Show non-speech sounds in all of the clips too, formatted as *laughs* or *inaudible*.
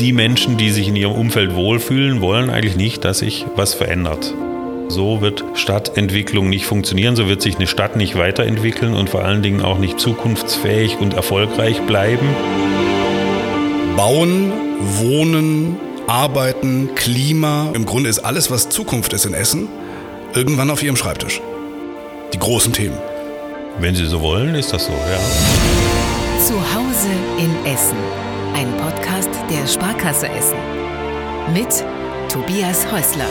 die Menschen, die sich in ihrem Umfeld wohlfühlen, wollen eigentlich nicht, dass sich was verändert. So wird Stadtentwicklung nicht funktionieren, so wird sich eine Stadt nicht weiterentwickeln und vor allen Dingen auch nicht zukunftsfähig und erfolgreich bleiben. Bauen, Wohnen, Arbeiten, Klima, im Grunde ist alles, was Zukunft ist in Essen, irgendwann auf Ihrem Schreibtisch. Die großen Themen. Wenn Sie so wollen, ist das so, ja. Zu Hause in Essen. Ein Podcast der Sparkasse Essen. Mit Tobias Häusler.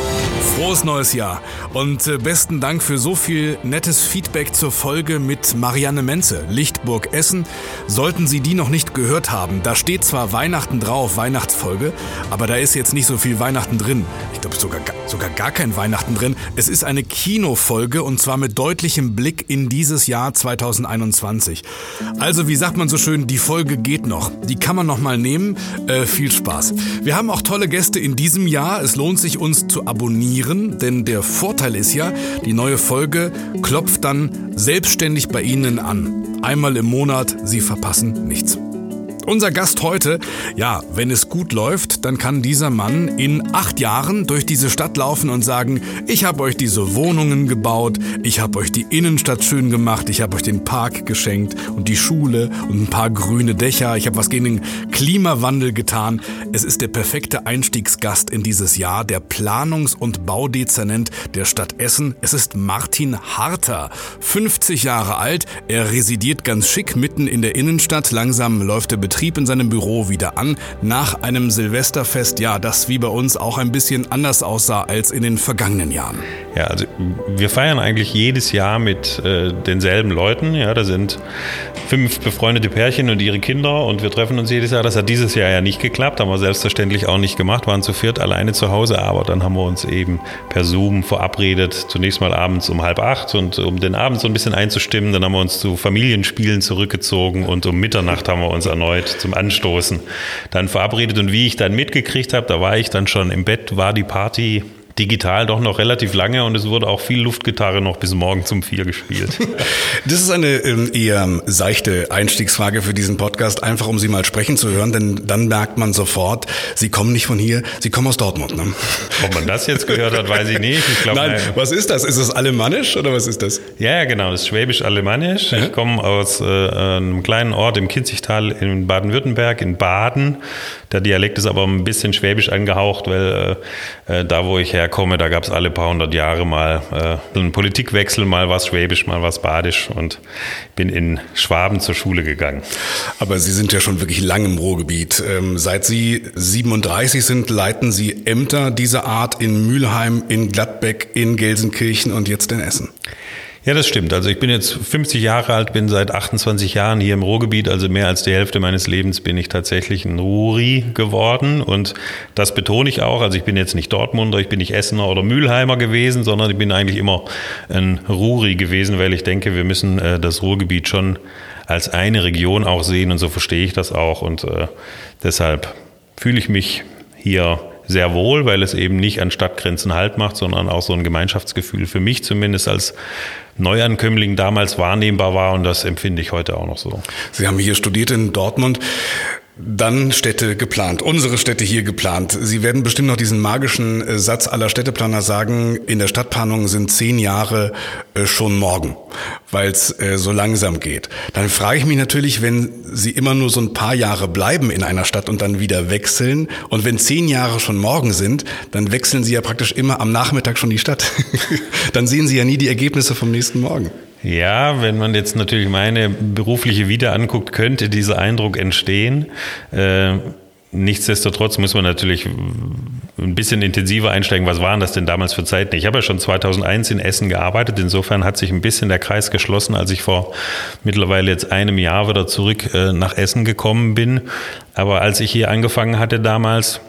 Frohes neues Jahr und äh, besten Dank für so viel nettes Feedback zur Folge mit Marianne Menze, Lichtburg Essen. Sollten Sie die noch nicht gehört haben, da steht zwar Weihnachten drauf, Weihnachtsfolge, aber da ist jetzt nicht so viel Weihnachten drin. Ich glaube sogar, sogar gar kein Weihnachten drin. Es ist eine Kinofolge und zwar mit deutlichem Blick in dieses Jahr 2021. Also wie sagt man so schön, die Folge geht noch. Die kann man noch mal nehmen. Äh, viel Spaß. Wir haben auch tolle Gäste in diesem Jahr. Es lohnt sich, uns zu abonnieren, denn der Vorteil ist ja, die neue Folge klopft dann selbstständig bei Ihnen an. Einmal im Monat, Sie verpassen nichts. Unser Gast heute, ja, wenn es gut läuft, dann kann dieser Mann in acht Jahren durch diese Stadt laufen und sagen, ich habe euch diese Wohnungen gebaut, ich habe euch die Innenstadt schön gemacht, ich habe euch den Park geschenkt und die Schule und ein paar grüne Dächer, ich habe was gegen den Klimawandel getan. Es ist der perfekte Einstiegsgast in dieses Jahr, der Planungs- und Baudezernent der Stadt Essen. Es ist Martin Harter, 50 Jahre alt, er residiert ganz schick mitten in der Innenstadt, langsam läuft der Betrieb Betrieb in seinem Büro wieder an, nach einem Silvesterfest, ja, das wie bei uns auch ein bisschen anders aussah als in den vergangenen Jahren. Ja, also wir feiern eigentlich jedes Jahr mit äh, denselben Leuten. Ja, da sind fünf befreundete Pärchen und ihre Kinder und wir treffen uns jedes Jahr. Das hat dieses Jahr ja nicht geklappt, haben wir selbstverständlich auch nicht gemacht, waren zu viert alleine zu Hause, aber dann haben wir uns eben per Zoom verabredet, zunächst mal abends um halb acht und um den Abend so ein bisschen einzustimmen, dann haben wir uns zu Familienspielen zurückgezogen und um Mitternacht haben wir uns erneut Zeit zum Anstoßen dann verabredet. Und wie ich dann mitgekriegt habe, da war ich dann schon im Bett, war die Party digital doch noch relativ lange und es wurde auch viel Luftgitarre noch bis morgen zum Vier gespielt. *laughs* Das ist eine ähm, eher seichte Einstiegsfrage für diesen Podcast, einfach um Sie mal sprechen zu hören, denn dann merkt man sofort, Sie kommen nicht von hier, Sie kommen aus Dortmund. Ne? Ob man das jetzt gehört hat, weiß ich nicht. Ich glaub, nein, nein, was ist das? Ist es alemannisch oder was ist das? Ja, genau, das ist schwäbisch-alemannisch. Ich komme aus äh, einem kleinen Ort im Kinzigtal in Baden-Württemberg, in Baden. Der Dialekt ist aber ein bisschen schwäbisch angehaucht, weil äh, äh da, wo ich herkomme, da gab es alle paar hundert Jahre mal äh, einen Politikwechsel, mal was Schwäbisch, mal was Badisch und bin in Schwaben zur Schule gegangen. Aber Sie sind ja schon wirklich lang im Ruhrgebiet. Ähm, seit Sie 37 sind, leiten Sie Ämter dieser Art in Mülheim, in Gladbeck, in Gelsenkirchen und jetzt in Essen. Ja, das stimmt. Also ich bin jetzt 50 Jahre alt, bin seit 28 Jahren hier im Ruhrgebiet, also mehr als die Hälfte meines Lebens bin ich tatsächlich ein Ruri geworden und das betone ich auch. Also ich bin jetzt nicht Dortmunder, ich bin nicht Essener oder Mülheimer gewesen, sondern ich bin eigentlich immer ein Ruri gewesen, weil ich denke, wir müssen äh, das Ruhrgebiet schon als eine Region auch sehen und so verstehe ich das auch und äh, deshalb fühle ich mich hier sehr wohl, weil es eben nicht an Stadtgrenzen Halt macht, sondern auch so ein Gemeinschaftsgefühl für mich zumindest als Neuankömmling damals wahrnehmbar war und das empfinde ich heute auch noch so. Sie haben hier studiert in Dortmund. Dann Städte geplant, unsere Städte hier geplant. Sie werden bestimmt noch diesen magischen äh, Satz aller Städteplaner sagen, in der Stadtplanung sind zehn Jahre äh, schon morgen, weil es äh, so langsam geht. Dann frage ich mich natürlich, wenn Sie immer nur so ein paar Jahre bleiben in einer Stadt und dann wieder wechseln und wenn zehn Jahre schon morgen sind, dann wechseln Sie ja praktisch immer am Nachmittag schon die Stadt. *laughs* dann sehen Sie ja nie die Ergebnisse vom nächsten Morgen. Ja, wenn man jetzt natürlich meine berufliche Vita anguckt, könnte dieser Eindruck entstehen. Äh, nichtsdestotrotz muss man natürlich ein bisschen intensiver einsteigen. Was waren das denn damals für Zeiten? Ich habe ja schon 2001 in Essen gearbeitet. Insofern hat sich ein bisschen der Kreis geschlossen, als ich vor mittlerweile jetzt einem Jahr wieder zurück äh, nach Essen gekommen bin. Aber als ich hier angefangen hatte damals,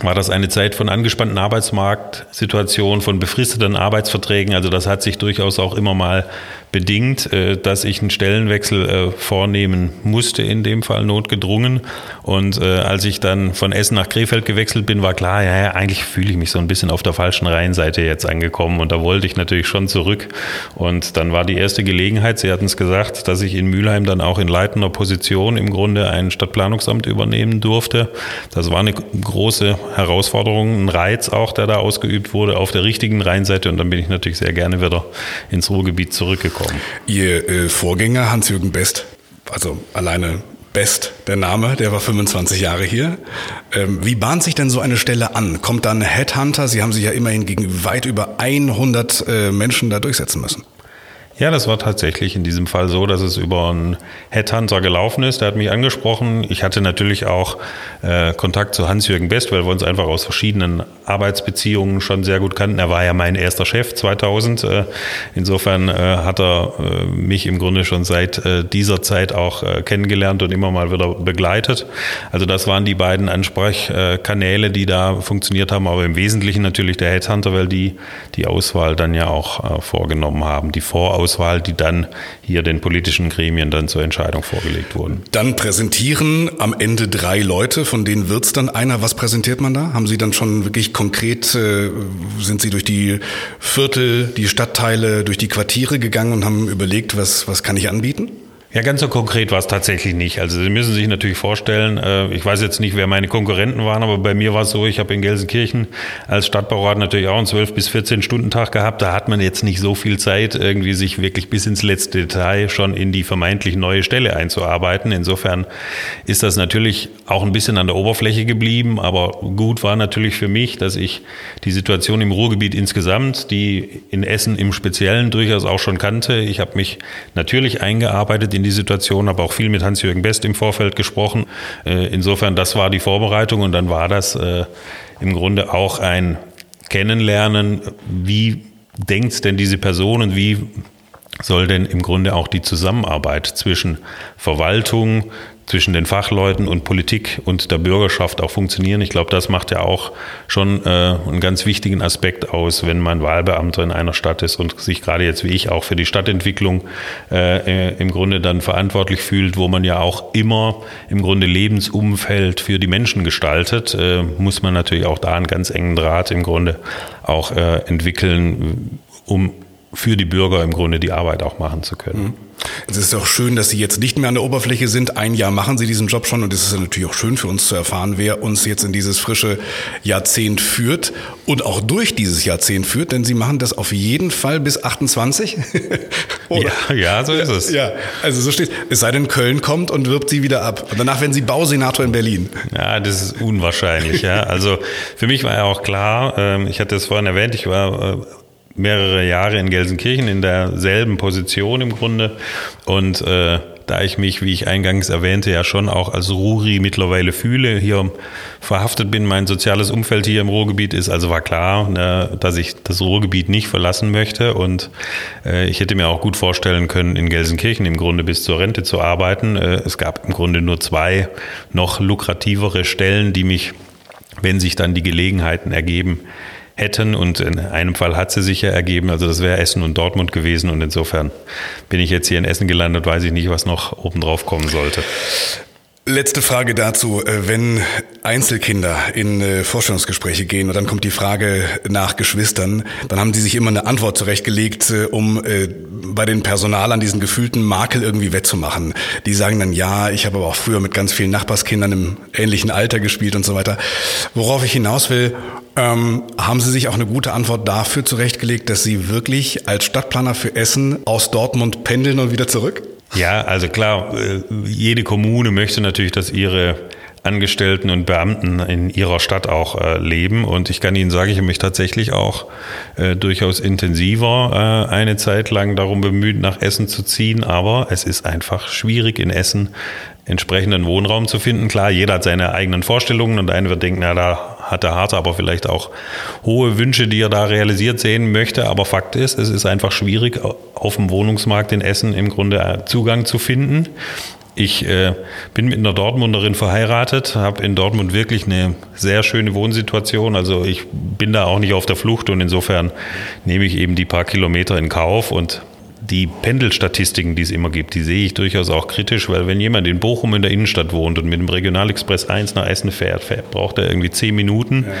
war das eine Zeit von angespannten Arbeitsmarktsituationen, von befristeten Arbeitsverträgen. Also das hat sich durchaus auch immer mal bedingt, äh, dass ich einen Stellenwechsel äh, vornehmen musste, in dem Fall notgedrungen. Und äh, als ich dann von Essen nach Krefeld gewechselt bin, war klar, ja, ja eigentlich fühle ich mich so ein bisschen auf der falschen Rheinseite jetzt angekommen. Und da wollte ich natürlich schon zurück. Und dann war die erste Gelegenheit, Sie hatten es gesagt, dass ich in Mülheim dann auch in leitender Position im Grunde ein Stadtplanungsamt übernehmen durfte. Das war eine große Herausforderung, ein Reiz auch, der da ausgeübt wurde auf der richtigen Rheinseite. Und dann bin ich natürlich sehr gerne wieder ins Ruhrgebiet zurückgekommen. Ihr äh, Vorgänger Hans-Jürgen Best, also alleine Best, der Name, der war 25 Jahre hier. Ähm, wie bahnt sich denn so eine Stelle an? Kommt dann Headhunter? Sie haben sich ja immerhin gegen weit über 100 äh, Menschen da durchsetzen müssen. Ja, das war tatsächlich in diesem Fall so, dass es über einen Headhunter gelaufen ist. Der hat mich angesprochen. Ich hatte natürlich auch äh, Kontakt zu Hans-Jürgen Best, weil wir uns einfach aus verschiedenen Arbeitsbeziehungen schon sehr gut kannten. Er war ja mein erster Chef 2000. Äh, insofern äh, hat er äh, mich im Grunde schon seit äh, dieser Zeit auch äh, kennengelernt und immer mal wieder begleitet. Also das waren die beiden Ansprechkanäle, die da funktioniert haben, aber im Wesentlichen natürlich der Headhunter, weil die die Auswahl dann ja auch vorgenommen haben, die Vorauswahl Auswahl, die dann hier den politischen Gremien dann zur Entscheidung vorgelegt wurden. Dann präsentieren am Ende drei Leute, von denen wird es dann einer. Was präsentiert man da? Haben Sie dann schon wirklich konkret, äh, sind Sie durch die Viertel, die Stadtteile, durch die Quartiere gegangen und haben überlegt, was, was kann ich anbieten? Ja, ganz so konkret war es tatsächlich nicht. Also Sie müssen sich natürlich vorstellen, äh, ich weiß jetzt nicht, wer meine Konkurrenten waren, aber bei mir war es so, ich habe in Gelsenkirchen als Stadtbaurat natürlich auch einen 12 bis 14 Stunden Tag gehabt. Da hat man jetzt nicht so viel Zeit, irgendwie sich wirklich bis ins letzte Detail schon in die vermeintlich neue Stelle einzuarbeiten. Insofern ist das natürlich auch ein bisschen an der Oberfläche geblieben, aber gut war natürlich für mich, dass ich die Situation im Ruhrgebiet insgesamt, die in Essen im Speziellen durchaus auch schon kannte. Ich habe mich natürlich eingearbeitet in die Situation, habe auch viel mit Hans-Jürgen Best im Vorfeld gesprochen. Äh, insofern, das war die Vorbereitung und dann war das äh, im Grunde auch ein Kennenlernen, wie denkt denn diese Person und wie soll denn im Grunde auch die Zusammenarbeit zwischen Verwaltung, zwischen den Fachleuten und Politik und der Bürgerschaft auch funktionieren. Ich glaube, das macht ja auch schon äh, einen ganz wichtigen Aspekt aus, wenn man Wahlbeamter in einer Stadt ist und sich gerade jetzt wie ich auch für die Stadtentwicklung äh, äh, im Grunde dann verantwortlich fühlt, wo man ja auch immer im Grunde Lebensumfeld für die Menschen gestaltet, äh, muss man natürlich auch da einen ganz engen Draht im Grunde auch äh, entwickeln, um für die Bürger im Grunde die Arbeit auch machen zu können. Mhm. Es ist auch schön, dass Sie jetzt nicht mehr an der Oberfläche sind. Ein Jahr machen Sie diesen Job schon und es ist natürlich auch schön für uns zu erfahren, wer uns jetzt in dieses frische Jahrzehnt führt und auch durch dieses Jahrzehnt führt, denn Sie machen das auf jeden Fall bis 28. *laughs* ja, ja, so ist es. Ja, also so steht es. sei denn, Köln kommt und wirbt Sie wieder ab. Und danach werden Sie Bausenator in Berlin. Ja, das ist unwahrscheinlich. ja, also für mich war ja auch klar, ähm, ich hatte es vorhin erwähnt, ich war äh, mehrere Jahre in Gelsenkirchen in derselben Position im Grunde. Und äh, da ich mich, wie ich eingangs erwähnte, ja schon auch als Ruri mittlerweile fühle, hier verhaftet bin, mein soziales Umfeld hier im Ruhrgebiet ist, also war klar, ne, dass ich das Ruhrgebiet nicht verlassen möchte. Und äh, ich hätte mir auch gut vorstellen können, in Gelsenkirchen im Grunde bis zur Rente zu arbeiten. Äh, es gab im Grunde nur zwei noch lukrativere Stellen, die mich, wenn sich dann die Gelegenheiten ergeben, hätten. Und in einem Fall hat sie sich ja ergeben. Also das wäre Essen und Dortmund gewesen. Und insofern bin ich jetzt hier in Essen gelandet, weiß ich nicht, was noch obendrauf kommen sollte. Letzte Frage dazu. Äh, wenn Einzelkinder in äh, Vorstellungsgespräche gehen und dann kommt die Frage nach Geschwistern, dann haben die sich immer eine Antwort zurechtgelegt, äh, um bei den Personalern diesen gefühlten Makel irgendwie wettzumachen. Die sagen dann, ja, ich habe aber auch früher mit ganz vielen Nachbarskindern im ähnlichen Alter gespielt und so weiter. Worauf ich hinaus will, ähm, haben Sie sich auch eine gute Antwort dafür zurechtgelegt, dass Sie wirklich als Stadtplaner für Essen aus Dortmund pendeln und wieder zurück? Ja, also klar, äh, jede Kommune möchte natürlich, dass ihre Angestellten und Beamten in ihrer Stadt auch äh, leben. Und ich kann Ihnen sagen, ich habe mich tatsächlich auch äh, durchaus intensiver eine Zeit lang darum bemüht, nach Essen zu ziehen. Aber es ist einfach schwierig in Essen entsprechenden Wohnraum zu finden. Klar, jeder hat seine eigenen Vorstellungen und einer wird denken, na, da hat der Harte aber vielleicht auch hohe Wünsche, die er da realisiert sehen möchte. Aber Fakt ist, es ist einfach schwierig, auf dem Wohnungsmarkt in Essen im Grunde äh, Zugang zu finden. Ich äh, bin mit einer Dortmunderin verheiratet, habe in Dortmund wirklich eine sehr schöne Wohnsituation. Also ich bin da auch nicht auf der Flucht und insofern nehme ich eben die paar Kilometer in Kauf und die Pendelstatistiken, die es immer gibt, die sehe ich durchaus auch kritisch, weil wenn jemand in Bochum in der Innenstadt wohnt und mit dem Regionalexpress 1 nach Essen fährt, fährt braucht er irgendwie zehn Minuten. Ja.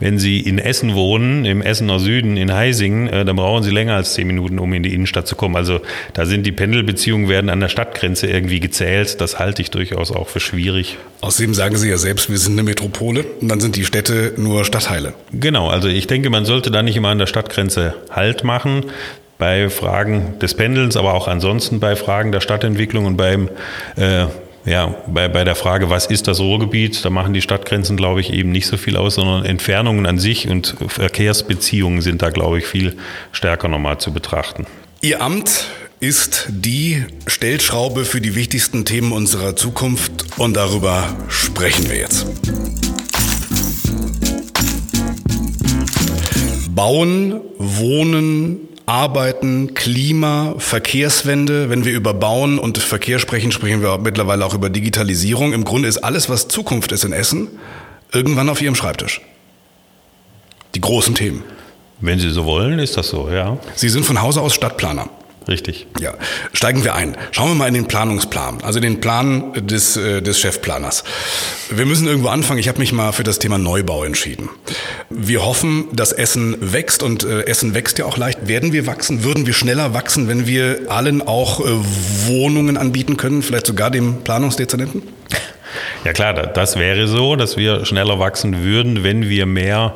Wenn Sie in Essen wohnen, im Essener Süden, in Heising, äh, dann brauchen Sie länger als zehn Minuten, um in die Innenstadt zu kommen. Also da sind die Pendelbeziehungen werden an der Stadtgrenze irgendwie gezählt. Das halte ich durchaus auch für schwierig. Außerdem sagen Sie ja selbst, wir sind eine Metropole und dann sind die Städte nur Stadtteile. Genau, also ich denke, man sollte da nicht immer an der Stadtgrenze Halt machen bei Fragen des Pendelns, aber auch ansonsten bei Fragen der Stadtentwicklung und beim äh, ja, bei, bei der Frage, was ist das Ruhrgebiet, da machen die Stadtgrenzen, glaube ich, eben nicht so viel aus, sondern Entfernungen an sich und Verkehrsbeziehungen sind da, glaube ich, viel stärker nochmal zu betrachten. Ihr Amt ist die Stellschraube für die wichtigsten Themen unserer Zukunft und darüber sprechen wir jetzt. Bauen, Wohnen, Arbeiten, Klima, Verkehrswende. Wenn wir über Bauen und Verkehr sprechen, sprechen wir mittlerweile auch über Digitalisierung. Im Grunde ist alles, was Zukunft ist in Essen, irgendwann auf Ihrem Schreibtisch. Die großen Themen. Wenn Sie so wollen, ist das so, ja. Sie sind von Hause aus Stadtplaner. Richtig. Ja, steigen wir ein. Schauen wir mal in den Planungsplan, also den Plan des, äh, des Chefplaners. Wir müssen irgendwo anfangen. Ich habe mich mal für das Thema Neubau entschieden. Wir hoffen, dass Essen wächst und äh, Essen wächst ja auch leicht. Werden wir wachsen? Würden wir schneller wachsen, wenn wir allen auch äh, Wohnungen anbieten können, vielleicht sogar dem Planungsdezernenten? Ja klar, das wäre so, dass wir schneller wachsen würden, wenn wir mehr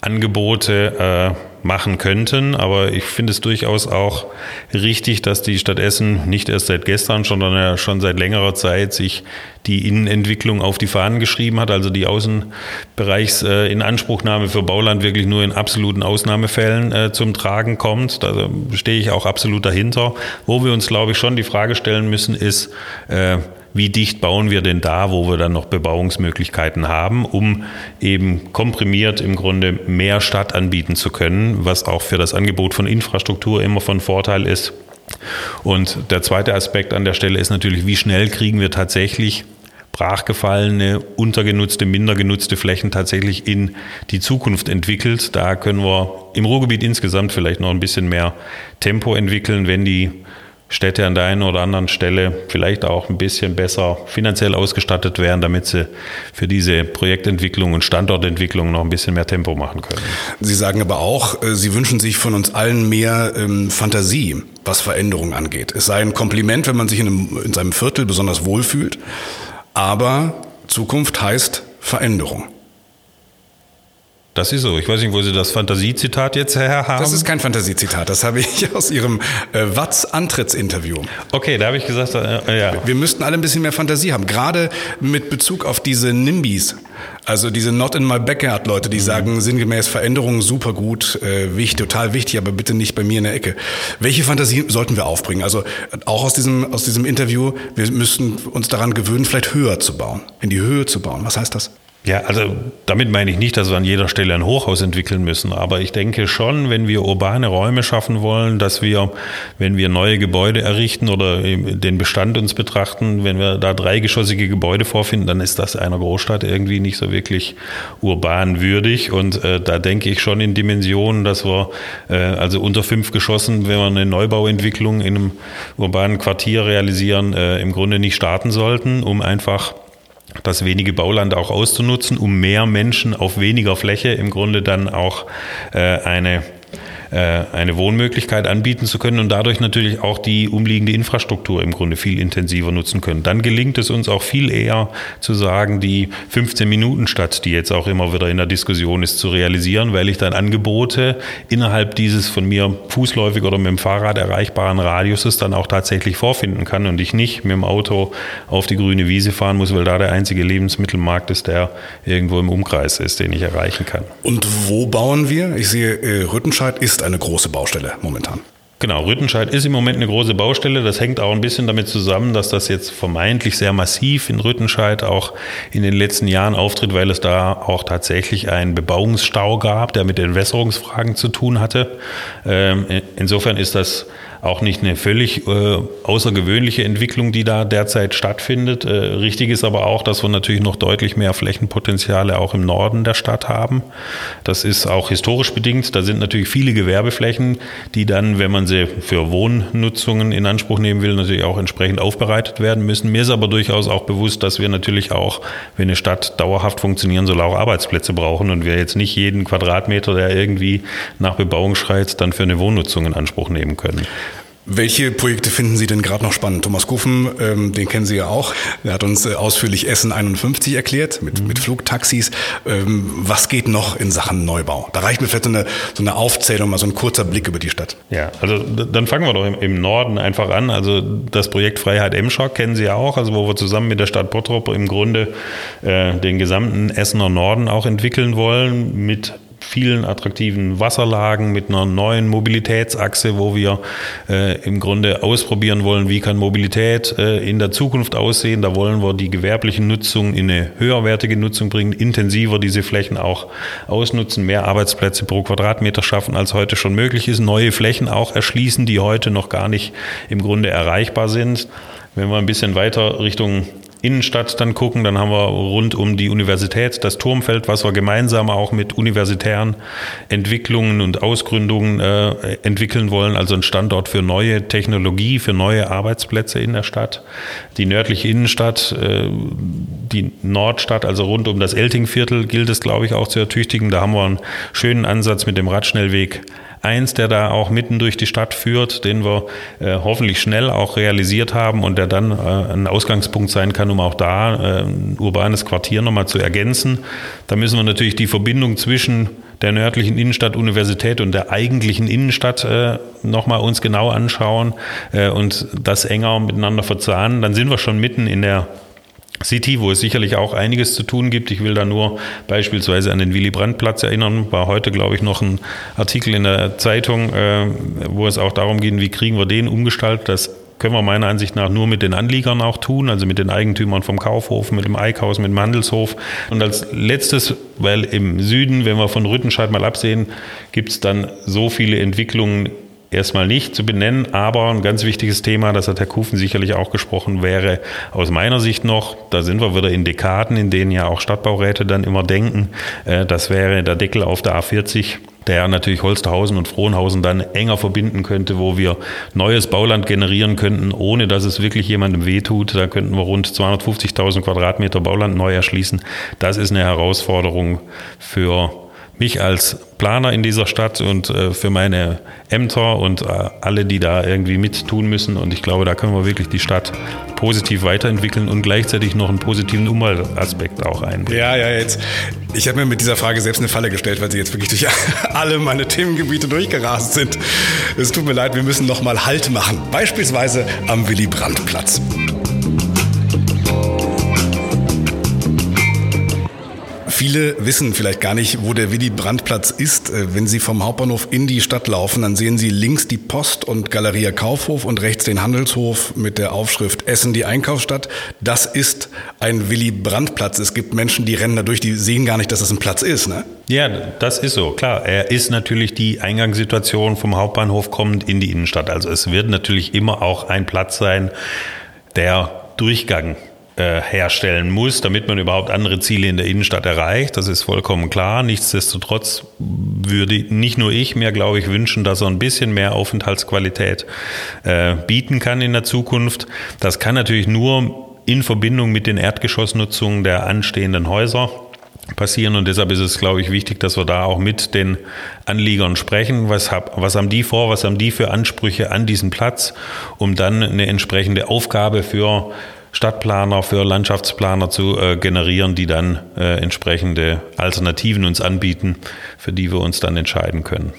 Angebote äh, machen könnten. Aber ich finde es durchaus auch richtig, dass die Stadt Essen nicht erst seit gestern, sondern ja schon seit längerer Zeit sich die Innenentwicklung auf die Fahnen geschrieben hat, also die Außenbereichsinanspruchnahme für Bauland wirklich nur in absoluten Ausnahmefällen äh, zum Tragen kommt. Da stehe ich auch absolut dahinter. Wo wir uns, glaube ich, schon die Frage stellen müssen, ist, äh, wie dicht bauen wir denn da, wo wir dann noch Bebauungsmöglichkeiten haben, um eben komprimiert im Grunde mehr Stadt anbieten zu können, was auch für das Angebot von Infrastruktur immer von Vorteil ist. Und der zweite Aspekt an der Stelle ist natürlich, wie schnell kriegen wir tatsächlich brachgefallene, untergenutzte, minder genutzte Flächen tatsächlich in die Zukunft entwickelt. Da können wir im Ruhrgebiet insgesamt vielleicht noch ein bisschen mehr Tempo entwickeln, wenn die Städte an der einen oder anderen Stelle vielleicht auch ein bisschen besser finanziell ausgestattet wären, damit sie für diese Projektentwicklung und Standortentwicklung noch ein bisschen mehr Tempo machen können. Sie sagen aber auch, äh, Sie wünschen sich von uns allen mehr ähm, Fantasie, was Veränderungen angeht. Es sei ein Kompliment, wenn man sich in, einem, in seinem Viertel besonders wohlfühlt, aber Zukunft heißt Veränderung. Das ist so. Ich weiß nicht, wo Sie das Fantasiezitat jetzt her haben. Das ist kein Fantasiezitat. Das habe ich aus Ihrem äh, Watz-Antrittsinterview. Okay, da habe ich gesagt, äh, ja. Wir müssten alle ein bisschen mehr Fantasie haben. Gerade mit Bezug auf diese NIMBYs. Also diese Not in my backyard Leute, die mhm. sagen sinngemäß Veränderungen super gut, äh, wichtig, total wichtig, aber bitte nicht bei mir in der Ecke. Welche Fantasie sollten wir aufbringen? Also auch aus diesem, aus diesem Interview, wir müssten uns daran gewöhnen, vielleicht höher zu bauen, in die Höhe zu bauen. Was heißt das? Ja, also damit meine ich nicht, dass wir an jeder Stelle ein Hochhaus entwickeln müssen, aber ich denke schon, wenn wir urbane Räume schaffen wollen, dass wir, wenn wir neue Gebäude errichten oder den Bestand uns betrachten, wenn wir da dreigeschossige Gebäude vorfinden, dann ist das einer Großstadt irgendwie nicht so wirklich urban würdig. Und äh, da denke ich schon in Dimensionen, dass wir äh, also unter fünf Geschossen, wenn wir eine Neubauentwicklung in einem urbanen Quartier realisieren, äh, im Grunde nicht starten sollten, um einfach das wenige Bauland auch auszunutzen, um mehr Menschen auf weniger Fläche im Grunde dann auch äh, eine eine Wohnmöglichkeit anbieten zu können und dadurch natürlich auch die umliegende Infrastruktur im Grunde viel intensiver nutzen können. Dann gelingt es uns auch viel eher zu sagen, die 15 Minuten Stadt, die jetzt auch immer wieder in der Diskussion ist, zu realisieren, weil ich dann Angebote innerhalb dieses von mir fußläufig oder mit dem Fahrrad erreichbaren Radiuses dann auch tatsächlich vorfinden kann und ich nicht mit dem Auto auf die grüne Wiese fahren muss, weil da der einzige Lebensmittelmarkt ist, der irgendwo im Umkreis ist, den ich erreichen kann. Und wo bauen wir? Ich sehe, äh, Rüttenscheid ist eine große Baustelle momentan. Genau, Rüttenscheid ist im Moment eine große Baustelle. Das hängt auch ein bisschen damit zusammen, dass das jetzt vermeintlich sehr massiv in Rüttenscheid auch in den letzten Jahren auftritt, weil es da auch tatsächlich einen Bebauungsstau gab, der mit Entwässerungsfragen zu tun hatte. Ähm, insofern ist das auch nicht eine völlig äh, außergewöhnliche Entwicklung, die da derzeit stattfindet. Äh, richtig ist aber auch, dass wir natürlich noch deutlich mehr Flächenpotenziale auch im Norden der Stadt haben. Das ist auch historisch bedingt. Da sind natürlich viele Gewerbeflächen, die dann, wenn man sie für Wohnnutzungen in Anspruch nehmen will, natürlich auch entsprechend aufbereitet werden müssen. Mir ist aber durchaus auch bewusst, dass wir natürlich auch, wenn eine Stadt dauerhaft funktionieren soll, auch Arbeitsplätze brauchen und wir jetzt nicht jeden Quadratmeter, der irgendwie nach Bebauung schreit, dann für eine Wohnnutzung in Anspruch nehmen können. Welche Projekte finden Sie denn gerade noch spannend? Thomas Kufen, ähm, den kennen Sie ja auch. Er hat uns äh, ausführlich Essen 51 erklärt mit, mhm. mit Flugtaxis. Ähm, was geht noch in Sachen Neubau? Da reicht mir vielleicht so eine, so eine Aufzählung, mal so ein kurzer Blick über die Stadt. Ja, also dann fangen wir doch im, im Norden einfach an. Also das Projekt Freiheit Emscher kennen Sie ja auch, also wo wir zusammen mit der Stadt Bottrop im Grunde äh, den gesamten Essener Norden auch entwickeln wollen mit vielen attraktiven Wasserlagen, mit einer neuen Mobilitätsachse, wo wir äh, im Grunde ausprobieren wollen, wie kann Mobilität äh, in der Zukunft aussehen. Da wollen wir die gewerbliche Nutzung in eine höherwertige Nutzung bringen, intensiver diese Flächen auch ausnutzen, mehr Arbeitsplätze pro Quadratmeter schaffen, als heute schon möglich ist, neue Flächen auch erschließen, die heute noch gar nicht im Grunde erreichbar sind. Wenn wir ein bisschen weiter Richtung Innenstadt dann gucken, dann haben wir rund um die Universität das Turmfeld, was wir gemeinsam auch mit universitären Entwicklungen und Ausgründungen äh, entwickeln wollen, also ein Standort für neue Technologie, für neue Arbeitsplätze in der Stadt. Die nördliche Innenstadt, äh, die Nordstadt, also rund um das Eltingviertel gilt es, glaube ich, auch zu ertüchtigen. Da haben wir einen schönen Ansatz mit dem Radschnellweg eins, der da auch mitten durch die Stadt führt, den wir äh, hoffentlich schnell auch realisiert haben und der dann äh, ein Ausgangspunkt sein kann, um auch da äh, ein urbanes Quartier nochmal zu ergänzen. Da müssen wir natürlich die Verbindung zwischen der nördlichen Innenstadt Universität und der eigentlichen Innenstadt äh, nochmal uns genau anschauen äh, und das enger miteinander verzahnen. Dann sind wir schon mitten in der City, wo es sicherlich auch einiges zu tun gibt. Ich will da nur beispielsweise an den Willy Brandt-Platz erinnern. War heute, glaube ich, noch ein Artikel in der Zeitung, äh, wo es auch darum ging, wie kriegen wir den umgestaltet. Das können wir meiner Ansicht nach nur mit den Anliegern auch tun, also mit den Eigentümern vom Kaufhof, mit dem Eickhaus, mit dem Handelshof. Und als letztes, weil im Süden, wenn wir von Rüttenscheid mal absehen, gibt es dann so viele Entwicklungen erstmal nicht zu benennen, aber ein ganz wichtiges Thema, das hat Herr Kufen sicherlich auch gesprochen, wäre aus meiner Sicht noch, da sind wir wieder in Dekaden, in denen ja auch Stadtbauräte dann immer denken, äh, das wäre der Deckel auf der A40 der natürlich Holsterhausen und Frohnhausen dann enger verbinden könnte, wo wir neues Bauland generieren könnten, ohne dass es wirklich jemandem wehtut. Da könnten wir rund 250.000 Quadratmeter Bauland neu erschließen. Das ist eine Herausforderung für mich als Planer in dieser Stadt und äh, für meine Ämter und äh, alle, die da irgendwie mit tun müssen. Und ich glaube, da können wir wirklich die Stadt positiv weiterentwickeln und gleichzeitig noch einen positiven Umweltaspekt auch einbringen. Ja, ja, jetzt. Ich habe mir mit dieser Frage selbst eine Falle gestellt, weil sie jetzt wirklich durch *laughs* alle meine Themengebiete durchgerast sind. Es tut mir leid, wir müssen noch mal Halt machen. Beispielsweise am Willy-Brandt-Platz. Viele wissen vielleicht gar nicht, wo der Willy-Brandt-Platz ist. Äh, wenn Sie vom Hauptbahnhof in die Stadt laufen, dann sehen Sie links die Post und Galeria Kaufhof und rechts den Handelshof mit der Aufschrift Essen die Einkaufsstadt. Das ist ein Willy-Brandt-Platz. Es gibt Menschen, die rennen da durch, die sehen gar nicht, dass das ein Platz ist. Ne? Ja, das ist so. Klar, er ist natürlich die Eingangssituation vom Hauptbahnhof kommend in die Innenstadt. Also es wird natürlich immer auch ein Platz sein, der Durchgang äh, herstellen muss, damit man überhaupt andere Ziele in der Innenstadt erreicht. Das ist vollkommen klar. Nichtsdestotrotz würde nicht nur ich mir, glaube ich, wünschen, dass er ein bisschen mehr Aufenthaltsqualität äh, bieten kann in der Zukunft. Das kann natürlich nur in Verbindung mit den Erdgeschossnutzungen der anstehenden Häuser passieren und deshalb ist es, glaube ich, wichtig, dass wir da auch mit den Anliegern sprechen. Was, hab, was haben die vor? Was haben die für Ansprüche an diesen Platz, um dann eine entsprechende Aufgabe für Stadtplaner, für Landschaftsplaner zu äh, generieren, die dann äh, entsprechende Alternativen uns anbieten, für die wir uns dann entscheiden können.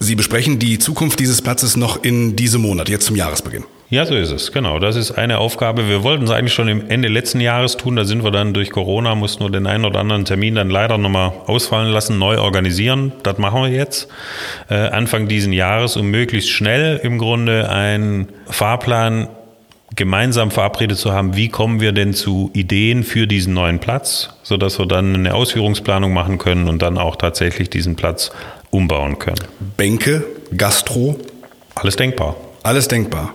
Sie besprechen die Zukunft dieses Platzes noch in diesem Monat, jetzt zum Jahresbeginn. Ja, so ist es, genau. Das ist eine Aufgabe. Wir wollten es eigentlich schon im Ende letzten Jahres tun. Da sind wir dann durch Corona, mussten wir den einen oder anderen Termin dann leider nochmal ausfallen lassen, neu organisieren. Das machen wir jetzt. Äh, Anfang diesen Jahres, um möglichst schnell im Grunde einen Fahrplan gemeinsam verabredet zu haben, wie kommen wir denn zu Ideen für diesen neuen Platz, sodass wir dann eine Ausführungsplanung machen können und dann auch tatsächlich diesen Platz umbauen können. Bänke, Gastro? Alles denkbar. Alles denkbar.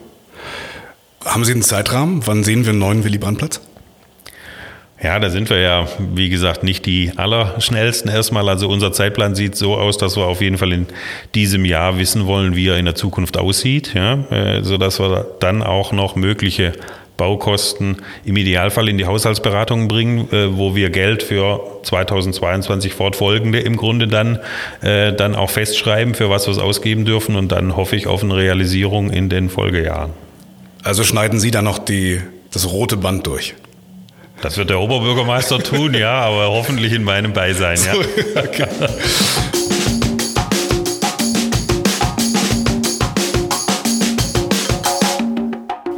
Haben Sie einen Zeitrahmen? Wann sehen wir einen neuen Willy Brandt-Platz? Ja, da sind wir ja, wie gesagt, nicht die allerschnellsten erstmal. Also unser Zeitplan sieht so aus, dass wir auf jeden Fall in diesem Jahr wissen wollen, wie er in der Zukunft aussieht, ja, äh, sodass wir dann auch noch mögliche Baukosten im Idealfall in die Haushaltsberatung bringen, äh, wo wir Geld für 2022 fortfolgende im Grunde dann, äh, dann auch festschreiben, für was wir es ausgeben dürfen und dann hoffe ich auf eine Realisierung in den Folgejahren. Also schneiden Sie da noch die, das rote Band durch? Das wird der Oberbürgermeister tun, ja, aber hoffentlich in meinem Beisein. Ja. *laughs* okay.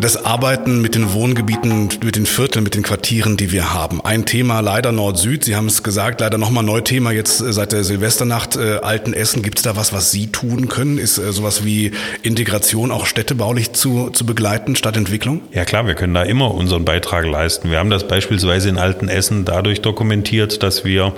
Das Arbeiten mit den Wohngebieten, mit den Vierteln, mit den Quartieren, die wir haben. Ein Thema leider Nord-Süd. Sie haben es gesagt, leider nochmal neu Thema jetzt äh, seit der Silvesternacht äh, Altenessen. Gibt es da was, was Sie tun können? Ist äh, sowas wie Integration auch städtebaulich zu, zu begleiten, Stadtentwicklung? Ja klar, wir können da immer unseren Beitrag leisten. Wir haben das beispielsweise in Altenessen dadurch dokumentiert, dass wir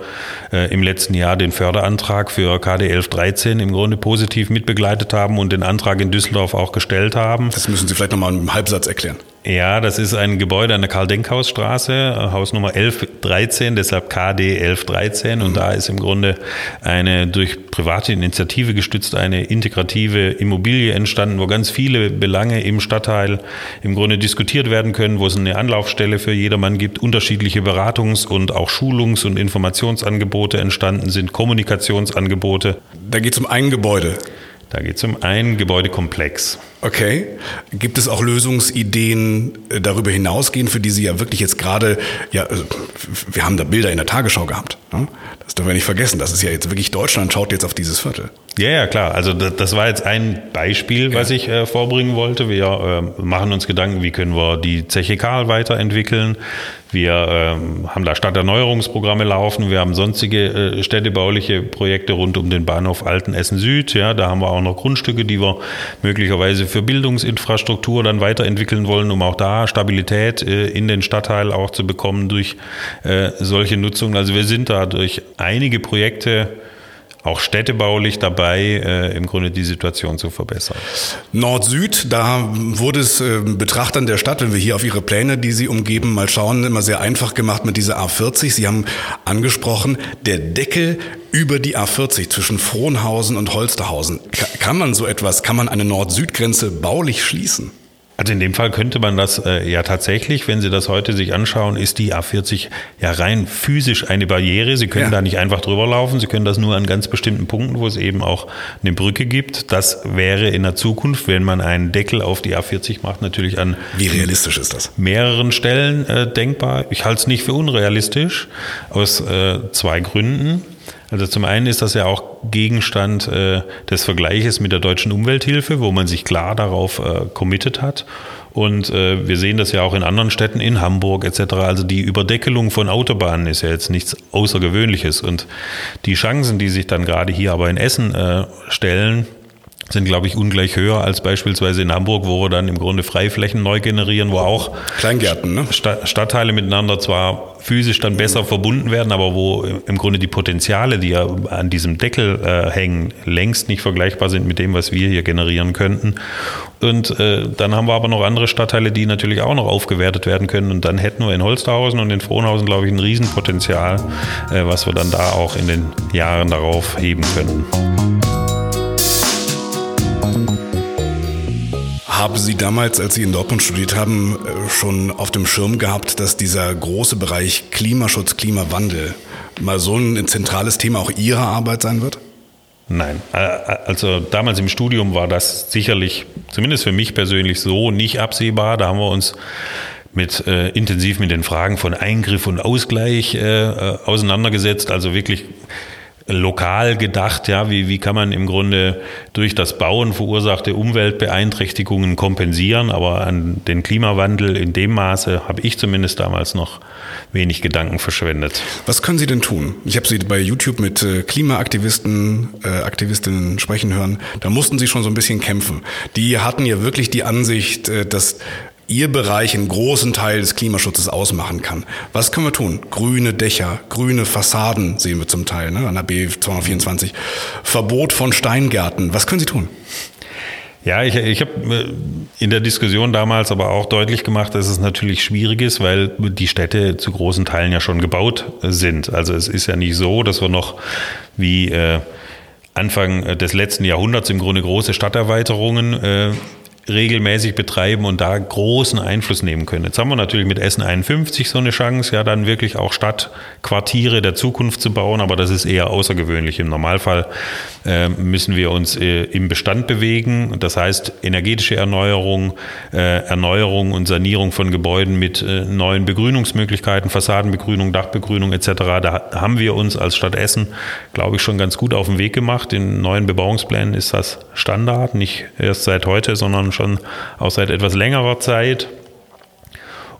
äh, im letzten Jahr den Förderantrag für KD 1113 im Grunde positiv mitbegleitet haben und den Antrag in Düsseldorf auch gestellt haben. Das müssen Sie vielleicht nochmal im Halbsatz Halbsatz erklären. Ja, das ist ein Gebäude an der Karl-Denkhaus-Straße, Hausnummer 1113, deshalb KD 1113. Und mhm. da ist im Grunde eine durch private Initiative gestützt eine integrative Immobilie entstanden, wo ganz viele Belange im Stadtteil im Grunde diskutiert werden können, wo es eine Anlaufstelle für jedermann gibt, unterschiedliche Beratungs- und auch Schulungs- und Informationsangebote entstanden sind, Kommunikationsangebote. Da geht es um ein Gebäude. Da geht es um einen Gebäudekomplex. Okay. Gibt es auch Lösungsideen äh, darüber hinausgehend, für die Sie ja wirklich jetzt gerade, ja, also, wir haben da Bilder in der Tagesschau gehabt. Ne? Das dürfen wir nicht vergessen. Das ist ja jetzt wirklich Deutschland schaut jetzt auf dieses Viertel. Ja, ja, klar. Also das, das war jetzt ein Beispiel, was ja. ich äh, vorbringen wollte. Wir äh, machen uns Gedanken, wie können wir die Zeche Karl weiterentwickeln. Wir äh, haben da Stadterneuerungsprogramme laufen. Wir haben sonstige äh, städtebauliche Projekte rund um den Bahnhof Altenessen Süd. Ja, da haben wir auch noch Grundstücke, die wir möglicherweise für Bildungsinfrastruktur dann weiterentwickeln wollen, um auch da Stabilität äh, in den Stadtteil auch zu bekommen durch äh, solche Nutzungen. Also wir sind da durch einige Projekte auch städtebaulich dabei, äh, im Grunde die Situation zu verbessern. Nord-Süd, da wurde es äh, Betrachtern der Stadt, wenn wir hier auf Ihre Pläne, die Sie umgeben, mal schauen, immer sehr einfach gemacht mit dieser A40. Sie haben angesprochen, der Deckel über die A40 zwischen Frohnhausen und Holsterhausen. Kann man so etwas, kann man eine Nord-Süd-Grenze baulich schließen? Also in dem Fall könnte man das äh, ja tatsächlich, wenn Sie das heute sich anschauen, ist die A40 ja rein physisch eine Barriere. Sie können ja. da nicht einfach drüber laufen. Sie können das nur an ganz bestimmten Punkten, wo es eben auch eine Brücke gibt. Das wäre in der Zukunft, wenn man einen Deckel auf die A40 macht, natürlich an wie realistisch ist das? Mehreren Stellen äh, denkbar. Ich halte es nicht für unrealistisch aus äh, zwei Gründen. Also zum einen ist das ja auch Gegenstand äh, des Vergleiches mit der deutschen Umwelthilfe, wo man sich klar darauf äh, committed hat. Und äh, wir sehen das ja auch in anderen Städten, in Hamburg etc. Also die Überdeckelung von Autobahnen ist ja jetzt nichts Außergewöhnliches. Und die Chancen, die sich dann gerade hier aber in Essen äh, stellen, sind, glaube ich, ungleich höher als beispielsweise in Hamburg, wo wir dann im Grunde Freiflächen neu generieren, wo auch Kleingärten, ne? Stadtteile miteinander zwar physisch dann besser verbunden werden, aber wo im Grunde die Potenziale, die ja an diesem Deckel äh, hängen, längst nicht vergleichbar sind mit dem, was wir hier generieren könnten. Und äh, dann haben wir aber noch andere Stadtteile, die natürlich auch noch aufgewertet werden können. Und dann hätten wir in Holsterhausen und in Frohnhausen, glaube ich, ein Riesenpotenzial, äh, was wir dann da auch in den Jahren darauf heben können. Haben Sie damals, als Sie in Dortmund studiert haben, äh, schon auf dem Schirm gehabt, dass dieser große Bereich Klimaschutz, Klimawandel mal so ein zentrales Thema auch Ihrer Arbeit sein wird? Nein, äh, also damals im Studium war das sicherlich, zumindest für mich persönlich, so nicht absehbar. Da haben wir uns mit äh, intensiv mit den Fragen von Eingriff und Ausgleich äh, äh auseinandergesetzt. Also wirklich lokal gedacht, ja, wie, wie kann man im Grunde durch das Bauen verursachte Umweltbeeinträchtigungen kompensieren, aber an den Klimawandel in dem Maße habe ich zumindest damals noch wenig Gedanken verschwendet. Was können Sie denn tun? Ich habe Sie bei YouTube mit äh, Klimaaktivisten, äh, Aktivistinnen sprechen hören. Da mussten Sie schon so ein bisschen kämpfen. Die hatten ja wirklich die Ansicht, äh, dass Ihr Bereich einen großen Teil des Klimaschutzes ausmachen kann. Was können wir tun? Grüne Dächer, grüne Fassaden sehen wir zum Teil ne, an der B224. Verbot von Steingärten. Was können Sie tun? Ja, ich, ich habe äh, in der Diskussion damals aber auch deutlich gemacht, dass es natürlich schwierig ist, weil die Städte zu großen Teilen ja schon gebaut sind. Also es ist ja nicht so, dass wir noch wie äh, Anfang des letzten Jahrhunderts im Grunde große Stadterweiterungen äh, regelmäßig betreiben und da großen Einfluss nehmen können. Jetzt haben wir natürlich mit Essen 51 so eine Chance, ja dann wirklich auch Stadtquartiere der Zukunft zu bauen, aber das ist eher außergewöhnlich. Im Normalfall äh, müssen wir uns äh, im Bestand bewegen. Das heißt energetische Erneuerung, äh, Erneuerung und Sanierung von Gebäuden mit äh, neuen Begrünungsmöglichkeiten, Fassadenbegrünung, Dachbegrünung etc. Da haben wir uns als Stadt Essen, glaube ich, schon ganz gut auf den Weg gemacht. In neuen Bebauungsplänen ist das Standard, nicht erst seit heute, sondern schon auch seit etwas längerer Zeit.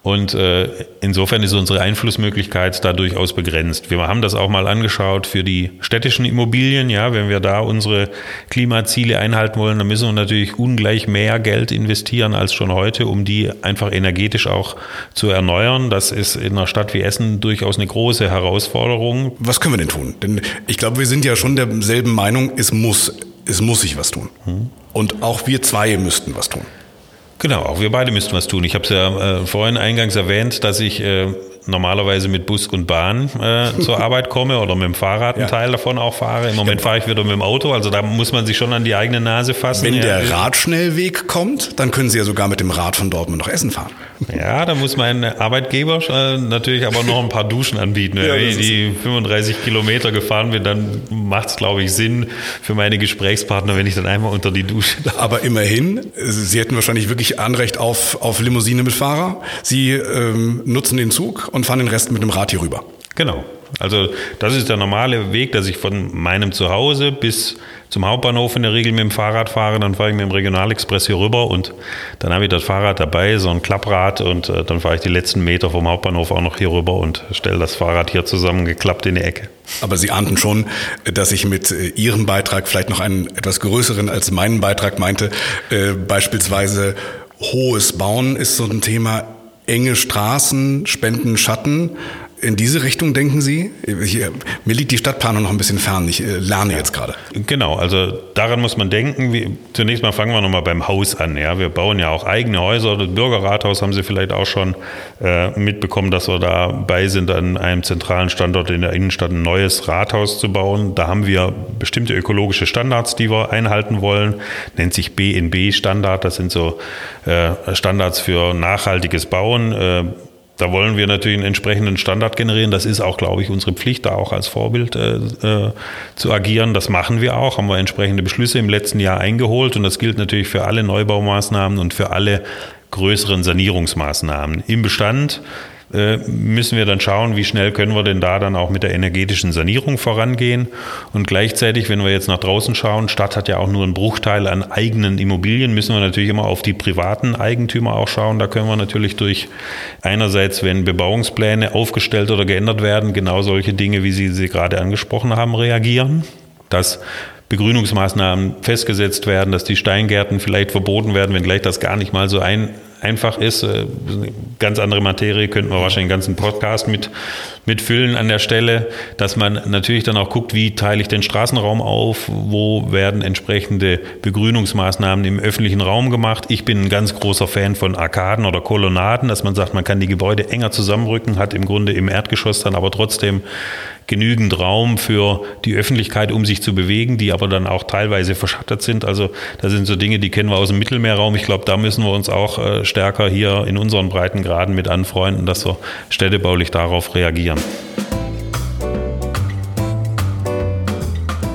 Und äh, insofern ist unsere Einflussmöglichkeit da durchaus begrenzt. Wir haben das auch mal angeschaut für die städtischen Immobilien. Ja, wenn wir da unsere Klimaziele einhalten wollen, dann müssen wir natürlich ungleich mehr Geld investieren als schon heute, um die einfach energetisch auch zu erneuern. Das ist in einer Stadt wie Essen durchaus eine große Herausforderung. Was können wir denn tun? Denn ich glaube, wir sind ja schon derselben Meinung, es muss, es muss sich was tun. Hm. Und auch wir zwei müssten was tun. Genau, auch wir beide müssten was tun. Ich habe es ja äh, vorhin eingangs erwähnt, dass ich äh, normalerweise mit Bus und Bahn äh, *laughs* zur Arbeit komme oder mit dem Fahrrad einen ja. Teil davon auch fahre. Im Moment fahre ich wieder mit dem Auto, also da muss man sich schon an die eigene Nase fassen. Wenn der Radschnellweg kommt, dann können Sie ja sogar mit dem Rad von Dortmund nach Essen fahren. *laughs* Ja, da muss mein Arbeitgeber äh, natürlich aber noch ein paar Duschen anbieten. Wenn ja, ich die 35 Kilometer gefahren bin, dann macht es, glaube ich, Sinn für meine Gesprächspartner, wenn ich dann einmal unter die Dusche. *laughs* Aber immerhin, Sie hätten wahrscheinlich wirklich Anrecht auf, auf Limousine mit Fahrer. Sie ähm, nutzen den Zug und fahren den Rest mit dem Rad hier rüber. Genau. Also das ist der normale Weg, dass ich von meinem Zuhause bis zum Hauptbahnhof in der Regel mit dem Fahrrad fahre. Dann fahre ich mit dem Regionalexpress hier rüber und dann habe ich das Fahrrad dabei, so ein Klapprad und äh, dann fahre ich die letzten Meter vom Hauptbahnhof auch noch hier rüber und stelle das Fahrrad hier zusammengeklappt in die Ecke. Aber Sie ahnten schon, dass ich mit äh, Ihrem Beitrag vielleicht noch einen etwas größeren als meinen Beitrag meinte. Äh, beispielsweise hohes Bauen ist so ein Thema enge Straßen spenden Schatten. In diese Richtung denken Sie? Hier, mir liegt die Stadtplanung noch ein bisschen fern. Ich äh, lerne jetzt gerade. Genau, also daran muss man denken. Wie, zunächst mal fangen wir nochmal beim Haus an. Ja, wir bauen ja auch eigene Häuser. Das Bürgerrathaus haben Sie vielleicht auch schon äh, mitbekommen, dass wir dabei sind, an einem zentralen Standort in der Innenstadt ein neues Rathaus zu bauen. Da haben wir bestimmte ökologische Standards, die wir einhalten wollen. Nennt sich BNB-Standard. Das sind so äh, Standards für nachhaltiges Bauen. Da wollen wir natürlich einen entsprechenden Standard generieren. Das ist auch, glaube ich, unsere Pflicht, da auch als Vorbild äh, äh, zu agieren. Das machen wir auch, haben wir entsprechende Beschlüsse im letzten Jahr eingeholt und das gilt natürlich für alle Neubaumaßnahmen und für alle größeren Sanierungsmaßnahmen. Im Bestand müssen wir dann schauen, wie schnell können wir denn da dann auch mit der energetischen Sanierung vorangehen. Und gleichzeitig, wenn wir jetzt nach draußen schauen, Stadt hat ja auch nur einen Bruchteil an eigenen Immobilien, müssen wir natürlich immer auf die privaten Eigentümer auch schauen. Da können wir natürlich durch einerseits, wenn Bebauungspläne aufgestellt oder geändert werden, genau solche Dinge, wie Sie sie gerade angesprochen haben, reagieren. Dass Begrünungsmaßnahmen festgesetzt werden, dass die Steingärten vielleicht verboten werden, wenngleich das gar nicht mal so ein einfach ist. Äh, ganz andere Materie könnten wir wahrscheinlich einen ganzen Podcast mit, mitfüllen an der Stelle, dass man natürlich dann auch guckt, wie teile ich den Straßenraum auf, wo werden entsprechende Begrünungsmaßnahmen im öffentlichen Raum gemacht. Ich bin ein ganz großer Fan von Arkaden oder Kolonnaden, dass man sagt, man kann die Gebäude enger zusammenrücken, hat im Grunde im Erdgeschoss dann aber trotzdem genügend Raum für die Öffentlichkeit, um sich zu bewegen, die aber dann auch teilweise verschattet sind. Also das sind so Dinge, die kennen wir aus dem Mittelmeerraum. Ich glaube, da müssen wir uns auch äh, stärker hier in unseren Breitengraden mit anfreunden, dass wir städtebaulich darauf reagieren.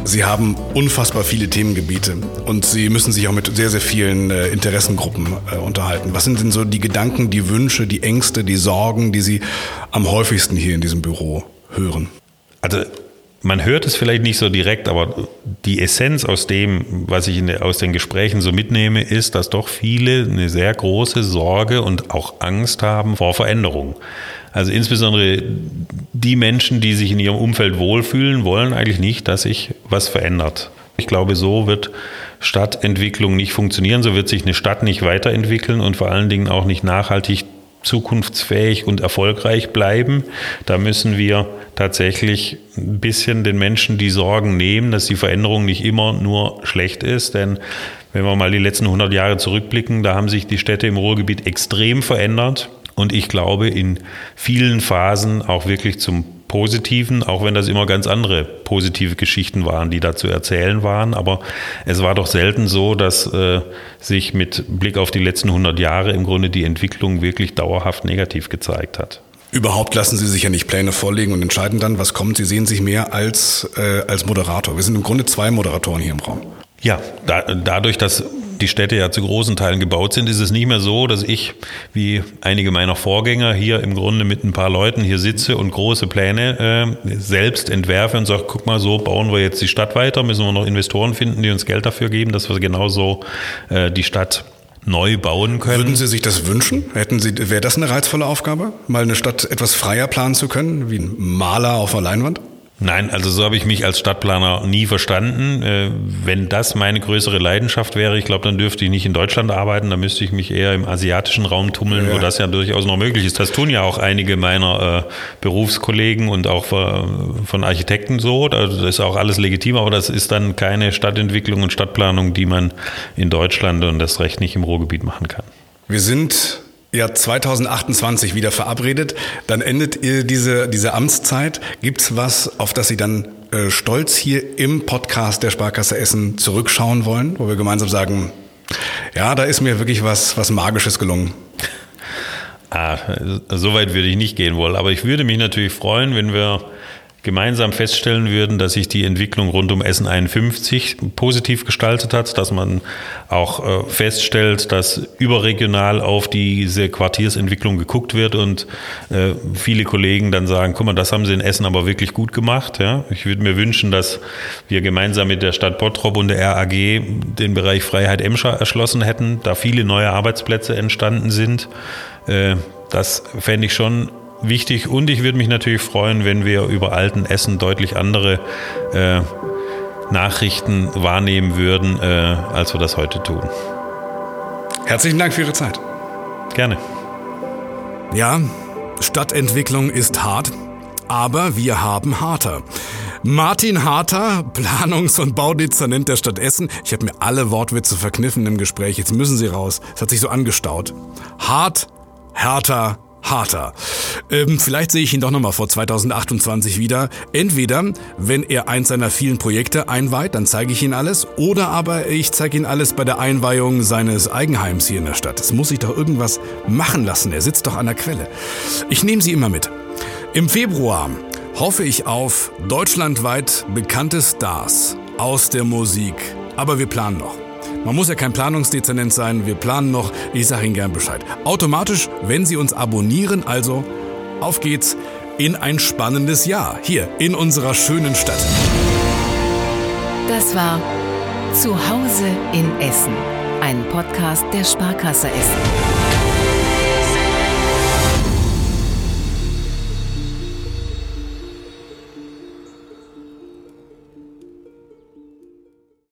Sie haben unfassbar viele Themengebiete und Sie müssen sich auch mit sehr, sehr vielen äh, Interessengruppen äh, unterhalten. Was sind denn so die Gedanken, die Wünsche, die Ängste, die Sorgen, die Sie am häufigsten hier in diesem Büro hören? Also man hört es vielleicht nicht so direkt, aber die Essenz aus dem, was ich der, aus den Gesprächen so mitnehme, ist, dass doch viele eine sehr große Sorge und auch Angst haben vor Veränderung. Also insbesondere die Menschen, die sich in ihrem Umfeld wohlfühlen, wollen eigentlich nicht, dass sich was verändert. Ich glaube, so wird Stadtentwicklung nicht funktionieren, so wird sich eine Stadt nicht weiterentwickeln und vor allen Dingen auch nicht nachhaltig zukunftsfähig und erfolgreich bleiben. Da müssen wir tatsächlich ein bisschen den Menschen die Sorgen nehmen, dass die Veränderung nicht immer nur schlecht ist. Denn wenn wir mal die letzten 100 Jahre zurückblicken, da haben sich die Städte im Ruhrgebiet extrem verändert. Und ich glaube, in vielen Phasen auch wirklich zum Positiven, auch wenn das immer ganz andere positive Geschichten waren, die da zu erzählen waren. Aber es war doch selten so, dass äh, sich mit Blick auf die letzten 100 Jahre im Grunde die Entwicklung wirklich dauerhaft negativ gezeigt hat. Überhaupt lassen Sie sich ja nicht Pläne vorlegen und entscheiden dann, was kommt. Sie sehen sich mehr als, äh, als Moderator. Wir sind im Grunde zwei Moderatoren hier im Raum. Ja, da, dadurch, dass die Städte ja zu großen Teilen gebaut sind, ist es nicht mehr so, dass ich, wie einige meiner Vorgänger, hier im Grunde mit ein paar Leuten hier sitze und große Pläne äh, selbst entwerfe und sage, guck mal, so bauen wir jetzt die Stadt weiter, müssen wir noch Investoren finden, die uns Geld dafür geben, dass wir genauso äh, die Stadt neu bauen können. Würden Sie sich das wünschen? Hätten Sie, wäre das eine reizvolle Aufgabe, mal eine Stadt etwas freier planen zu können, wie ein Maler auf einer Leinwand? Nein, also so habe ich mich als Stadtplaner nie verstanden. Äh, wenn das meine größere Leidenschaft wäre, ich glaube, dann dürfte ich nicht in Deutschland arbeiten, dann müsste ich mich eher im asiatischen Raum tummeln, ja. wo das ja durchaus noch möglich ist. Das tun ja auch einige meiner äh, Berufskollegen und auch von Architekten so. Das ist auch alles legitim, aber das ist dann keine Stadtentwicklung und Stadtplanung, die man in Deutschland und das Recht nicht im Ruhrgebiet machen kann. Wir sind ja 2028 wieder verabredet. Dann endet ihr diese, diese Amtszeit. Gibt's was, auf das Sie dann äh, stolz hier im Podcast der Sparkasse Essen zurückschauen wollen, wo wir gemeinsam sagen, ja, da ist mir wirklich was, was Magisches gelungen? Ah, so weit würde ich nicht gehen wollen. Aber ich würde mich natürlich freuen, wenn wir gemeinsam feststellen würden, dass sich die Entwicklung rund um Essen 51 positiv gestaltet hat, dass man auch äh, feststellt, dass überregional auf diese Quartiersentwicklung geguckt wird und äh, viele Kollegen dann sagen, guck mal, das haben sie in Essen aber wirklich gut gemacht. Ja? Ich würde mir wünschen, dass wir gemeinsam mit der Stadt Bottrop und der RAG den Bereich Freiheit Emscher erschlossen hätten, da viele neue Arbeitsplätze entstanden sind. Äh, das fände ich schon wichtig und ich würde mich natürlich freuen, wenn wir über alten Essen deutlich andere äh, Nachrichten wahrnehmen würden, äh, als wir das heute tun. Herzlichen Dank für Ihre Zeit. Gerne. Ja, Stadtentwicklung ist hart, aber wir haben Harter. Martin Harter, Planungs- und Baudezernent der Stadt Essen. Ich habe mir alle Wortwitze verkniffen im Gespräch. Jetzt müssen sie raus. Es hat sich so angestaut. Hart, härter, harter. Ähm, vielleicht sehe ich ihn doch nochmal vor 2028 wieder. Entweder, wenn er eins seiner vielen Projekte einweiht, dann zeige ich ihm alles. Oder aber ich zeige ihm alles bei der Einweihung seines Eigenheims hier in der Stadt. Es muss sich doch irgendwas machen lassen. Er sitzt doch an der Quelle. Ich nehme sie immer mit. Im Februar hoffe ich auf deutschlandweit bekannte Stars aus der Musik. Aber wir planen noch. Man muss ja kein Planungsdezernent sein, wir planen noch, ich sage Ihnen gern Bescheid. Automatisch, wenn Sie uns abonnieren, also auf geht's in ein spannendes Jahr hier in unserer schönen Stadt. Das war Zuhause in Essen, ein Podcast der Sparkasse Essen.